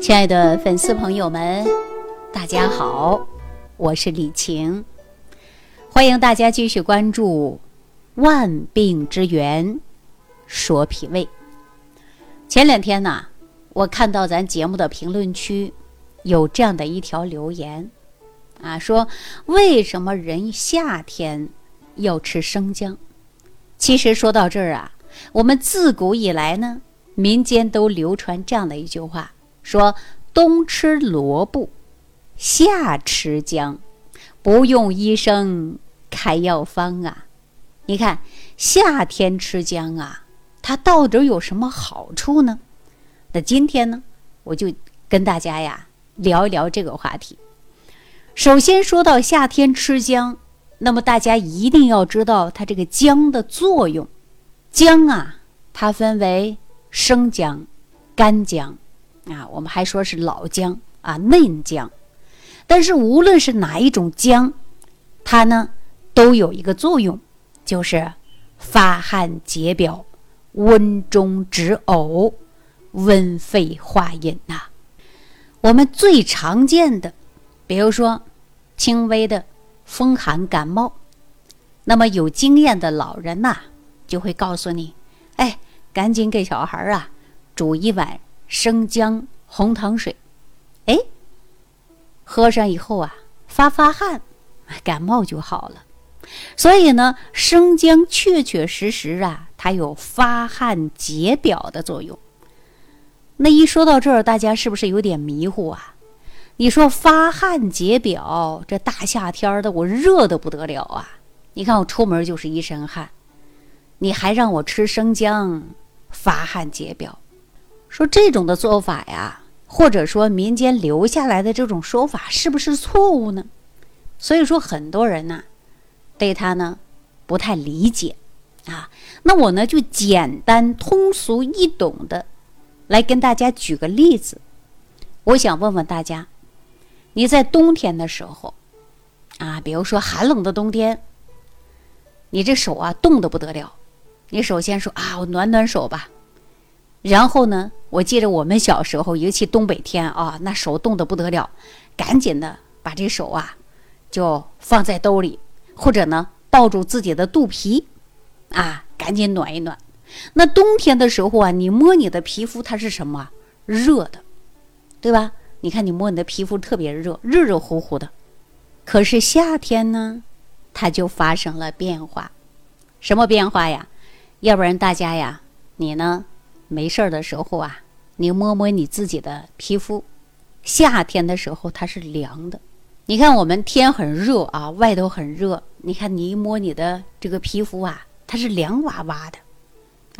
亲爱的粉丝朋友们，大家好，我是李晴，欢迎大家继续关注《万病之源说脾胃》。前两天呢，我看到咱节目的评论区有这样的一条留言啊，说为什么人夏天要吃生姜？其实说到这儿啊，我们自古以来呢，民间都流传这样的一句话。说冬吃萝卜，夏吃姜，不用医生开药方啊！你看夏天吃姜啊，它到底有什么好处呢？那今天呢，我就跟大家呀聊一聊这个话题。首先说到夏天吃姜，那么大家一定要知道它这个姜的作用。姜啊，它分为生姜、干姜。啊，我们还说是老姜啊，嫩姜，但是无论是哪一种姜，它呢都有一个作用，就是发汗解表、温中止呕、温肺化饮呐。我们最常见的，比如说轻微的风寒感冒，那么有经验的老人呐就会告诉你，哎，赶紧给小孩啊煮一碗。生姜红糖水，哎，喝上以后啊，发发汗，感冒就好了。所以呢，生姜确确实实啊，它有发汗解表的作用。那一说到这儿，大家是不是有点迷糊啊？你说发汗解表，这大夏天的，我热的不得了啊！你看我出门就是一身汗，你还让我吃生姜发汗解表？说这种的做法呀，或者说民间留下来的这种说法是不是错误呢？所以说很多人呢，对他呢不太理解啊。那我呢就简单通俗易懂的来跟大家举个例子。我想问问大家，你在冬天的时候啊，比如说寒冷的冬天，你这手啊冻得不得了，你首先说啊，我暖暖手吧。然后呢，我记着我们小时候，尤其东北天啊，那手冻得不得了，赶紧的把这手啊，就放在兜里，或者呢抱住自己的肚皮，啊，赶紧暖一暖。那冬天的时候啊，你摸你的皮肤，它是什么？热的，对吧？你看你摸你的皮肤特别热，热热乎乎的。可是夏天呢，它就发生了变化，什么变化呀？要不然大家呀，你呢？没事儿的时候啊，你摸摸你自己的皮肤，夏天的时候它是凉的。你看我们天很热啊，外头很热，你看你一摸你的这个皮肤啊，它是凉哇哇的，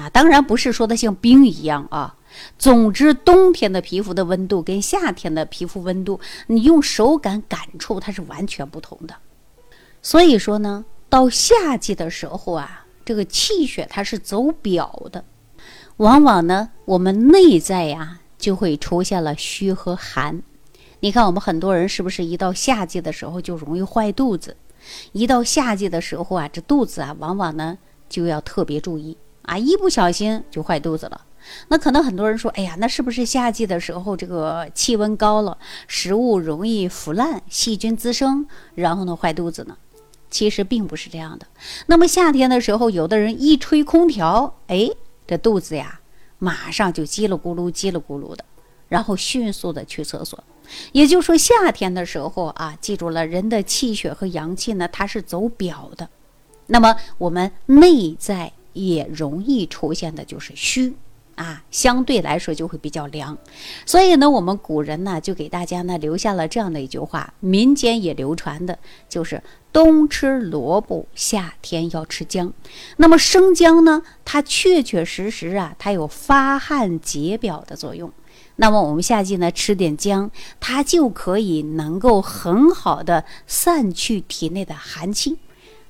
啊，当然不是说的像冰一样啊。总之，冬天的皮肤的温度跟夏天的皮肤温度，你用手感感触它是完全不同的。所以说呢，到夏季的时候啊，这个气血它是走表的。往往呢，我们内在呀就会出现了虚和寒。你看，我们很多人是不是一到夏季的时候就容易坏肚子？一到夏季的时候啊，这肚子啊，往往呢就要特别注意啊，一不小心就坏肚子了。那可能很多人说，哎呀，那是不是夏季的时候这个气温高了，食物容易腐烂，细菌滋生，然后呢坏肚子呢？其实并不是这样的。那么夏天的时候，有的人一吹空调，哎。这肚子呀，马上就叽里咕噜、叽里咕噜的，然后迅速的去厕所。也就是说，夏天的时候啊，记住了，人的气血和阳气呢，它是走表的。那么我们内在也容易出现的就是虚。啊，相对来说就会比较凉，所以呢，我们古人呢就给大家呢留下了这样的一句话，民间也流传的，就是冬吃萝卜，夏天要吃姜。那么生姜呢，它确确实实啊，它有发汗解表的作用。那么我们夏季呢吃点姜，它就可以能够很好的散去体内的寒气。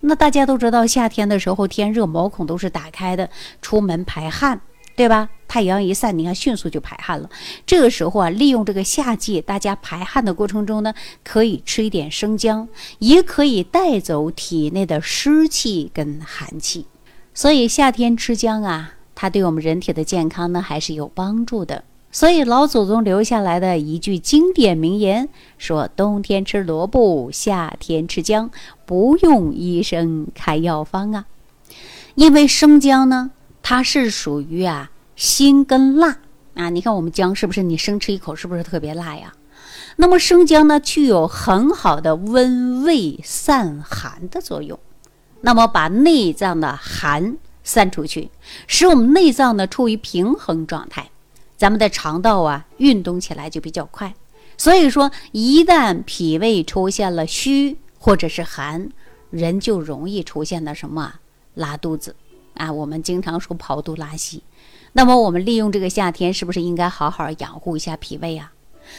那大家都知道，夏天的时候天热，毛孔都是打开的，出门排汗。对吧？太阳一晒，你看迅速就排汗了。这个时候啊，利用这个夏季大家排汗的过程中呢，可以吃一点生姜，也可以带走体内的湿气跟寒气。所以夏天吃姜啊，它对我们人体的健康呢还是有帮助的。所以老祖宗留下来的一句经典名言说：“冬天吃萝卜，夏天吃姜，不用医生开药方啊。”因为生姜呢，它是属于啊辛跟辣啊。你看我们姜是不是？你生吃一口是不是特别辣呀？那么生姜呢，具有很好的温胃散寒的作用。那么把内脏的寒散出去，使我们内脏呢处于平衡状态，咱们的肠道啊运动起来就比较快。所以说，一旦脾胃出现了虚或者是寒，人就容易出现的什么拉肚子啊。我们经常说跑肚拉稀。那么我们利用这个夏天，是不是应该好好养护一下脾胃啊？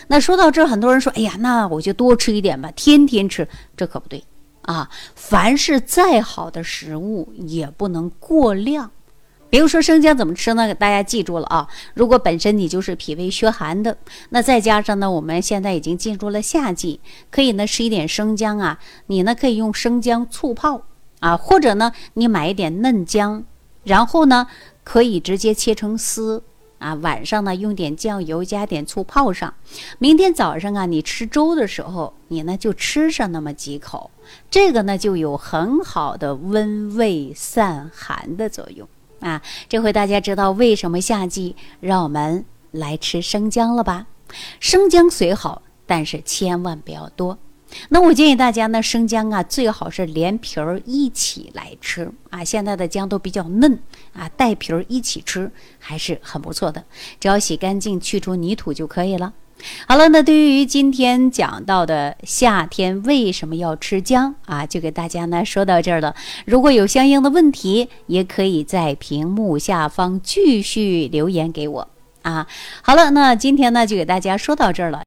那说到这儿，很多人说：“哎呀，那我就多吃一点吧，天天吃，这可不对啊！凡是再好的食物，也不能过量。比如说生姜怎么吃呢？大家记住了啊！如果本身你就是脾胃虚寒的，那再加上呢，我们现在已经进入了夏季，可以呢吃一点生姜啊，你呢可以用生姜醋泡啊，或者呢你买一点嫩姜，然后呢可以直接切成丝。”啊，晚上呢用点酱油，加点醋泡上。明天早上啊，你吃粥的时候，你呢就吃上那么几口，这个呢就有很好的温胃散寒的作用啊。这回大家知道为什么夏季让我们来吃生姜了吧？生姜虽好，但是千万不要多。那我建议大家呢，生姜啊最好是连皮儿一起来吃啊。现在的姜都比较嫩啊，带皮儿一起吃还是很不错的。只要洗干净，去除泥土就可以了。好了，那对于今天讲到的夏天为什么要吃姜啊，就给大家呢说到这儿了。如果有相应的问题，也可以在屏幕下方继续留言给我啊。好了，那今天呢就给大家说到这儿了。